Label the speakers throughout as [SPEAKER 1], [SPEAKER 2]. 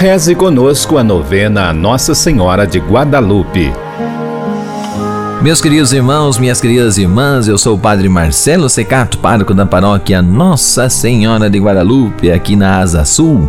[SPEAKER 1] Reze conosco a novena Nossa Senhora de Guadalupe.
[SPEAKER 2] Meus queridos irmãos, minhas queridas irmãs, eu sou o Padre Marcelo Secato, pároco da paróquia Nossa Senhora de Guadalupe, aqui na Asa Sul,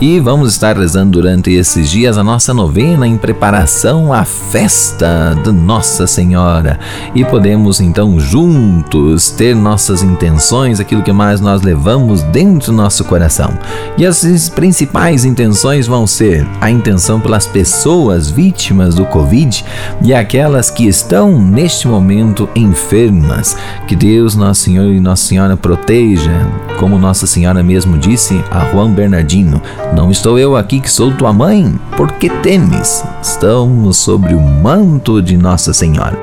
[SPEAKER 2] e vamos estar rezando durante esses dias a nossa novena em preparação à festa de Nossa Senhora. E podemos então juntos ter nossas intenções, aquilo que mais nós levamos dentro do nosso coração. E as principais intenções vão ser a intenção pelas pessoas vítimas do Covid e aquelas que estão neste momento enfermas. Que Deus, Nosso Senhor e Nossa Senhora proteja, como Nossa Senhora mesmo disse a Juan Bernardino: Não estou eu aqui que sou tua mãe, porque temes? Estamos sobre o manto de Nossa Senhora.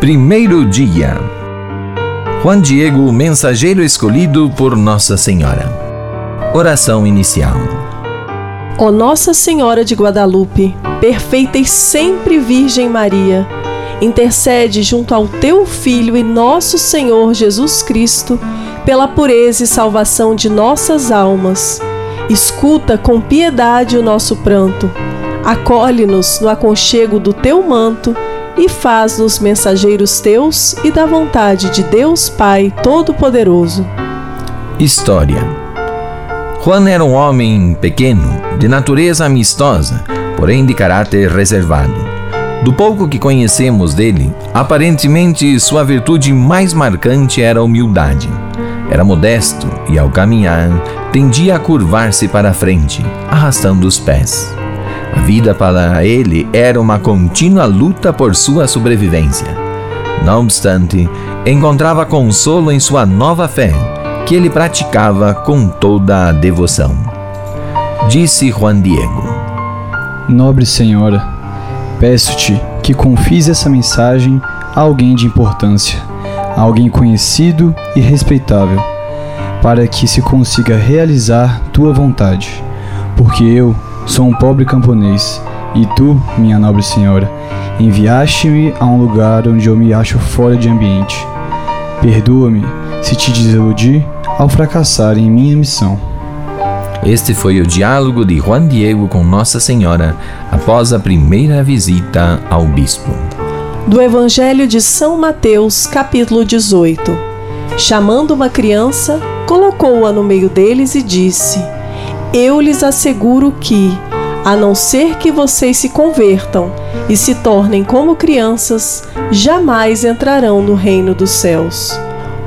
[SPEAKER 2] Primeiro dia. Juan Diego, mensageiro escolhido por Nossa Senhora. Oração inicial.
[SPEAKER 3] Ó Nossa Senhora de Guadalupe, perfeita e sempre Virgem Maria, intercede junto ao teu Filho e nosso Senhor Jesus Cristo pela pureza e salvação de nossas almas. Escuta com piedade o nosso pranto, acolhe-nos no aconchego do teu manto e faz-nos mensageiros teus e da vontade de Deus Pai Todo-Poderoso.
[SPEAKER 2] História Juan era um homem pequeno, de natureza amistosa, porém de caráter reservado. Do pouco que conhecemos dele, aparentemente sua virtude mais marcante era a humildade. Era modesto e, ao caminhar, tendia a curvar-se para a frente, arrastando os pés. A vida para ele era uma contínua luta por sua sobrevivência. Não obstante, encontrava consolo em sua nova fé, que ele praticava com toda a devoção. Disse Juan Diego:
[SPEAKER 4] Nobre Senhora, Peço-te que confies essa mensagem a alguém de importância, a alguém conhecido e respeitável, para que se consiga realizar tua vontade. Porque eu sou um pobre camponês e tu, minha nobre senhora, enviaste-me a um lugar onde eu me acho fora de ambiente. Perdoa-me se te desiludi ao fracassar em minha missão.
[SPEAKER 2] Este foi o diálogo de Juan Diego com Nossa Senhora após a primeira visita ao bispo.
[SPEAKER 3] Do Evangelho de São Mateus, capítulo 18. Chamando uma criança, colocou-a no meio deles e disse: Eu lhes asseguro que, a não ser que vocês se convertam e se tornem como crianças, jamais entrarão no reino dos céus.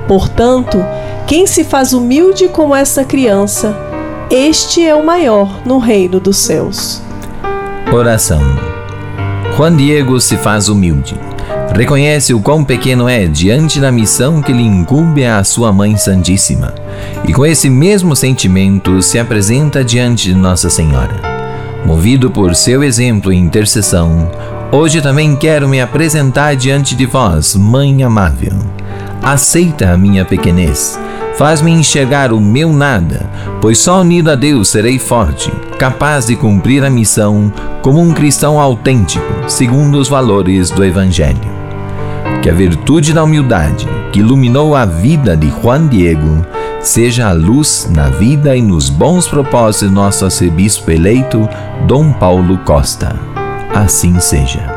[SPEAKER 3] Portanto, quem se faz humilde como essa criança, este é o maior no reino dos céus.
[SPEAKER 2] Oração. Juan Diego se faz humilde. Reconhece o quão pequeno é diante da missão que lhe incumbe a sua Mãe Santíssima, e com esse mesmo sentimento se apresenta diante de Nossa Senhora. Movido por seu exemplo e intercessão, hoje também quero me apresentar diante de vós, Mãe amável. Aceita a minha pequenez Faz-me enxergar o meu nada, pois só unido a Deus serei forte, capaz de cumprir a missão como um cristão autêntico, segundo os valores do Evangelho. Que a virtude da humildade que iluminou a vida de Juan Diego seja a luz na vida e nos bons propósitos do nosso arcebispo eleito, Dom Paulo Costa. Assim seja.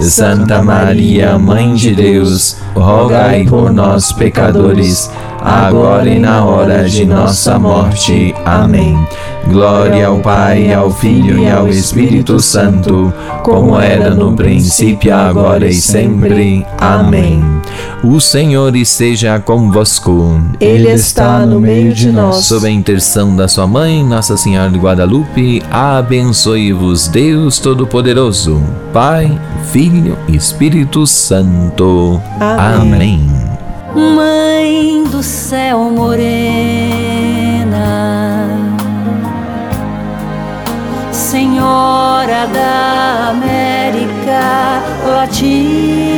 [SPEAKER 2] Santa Maria, Mãe de Deus, rogai por nós, pecadores agora e na hora de nossa morte. Amém. Glória ao Pai, ao Filho e ao Espírito Santo, como era no princípio, agora e sempre. Amém. O Senhor esteja convosco.
[SPEAKER 3] Ele está no meio de nós.
[SPEAKER 2] Sob a intercessão da sua mãe, Nossa Senhora de Guadalupe, abençoe-vos Deus Todo-Poderoso, Pai, Filho e Espírito Santo.
[SPEAKER 3] Amém.
[SPEAKER 2] Amém.
[SPEAKER 5] Mãe do céu morena, Senhora da América Latina.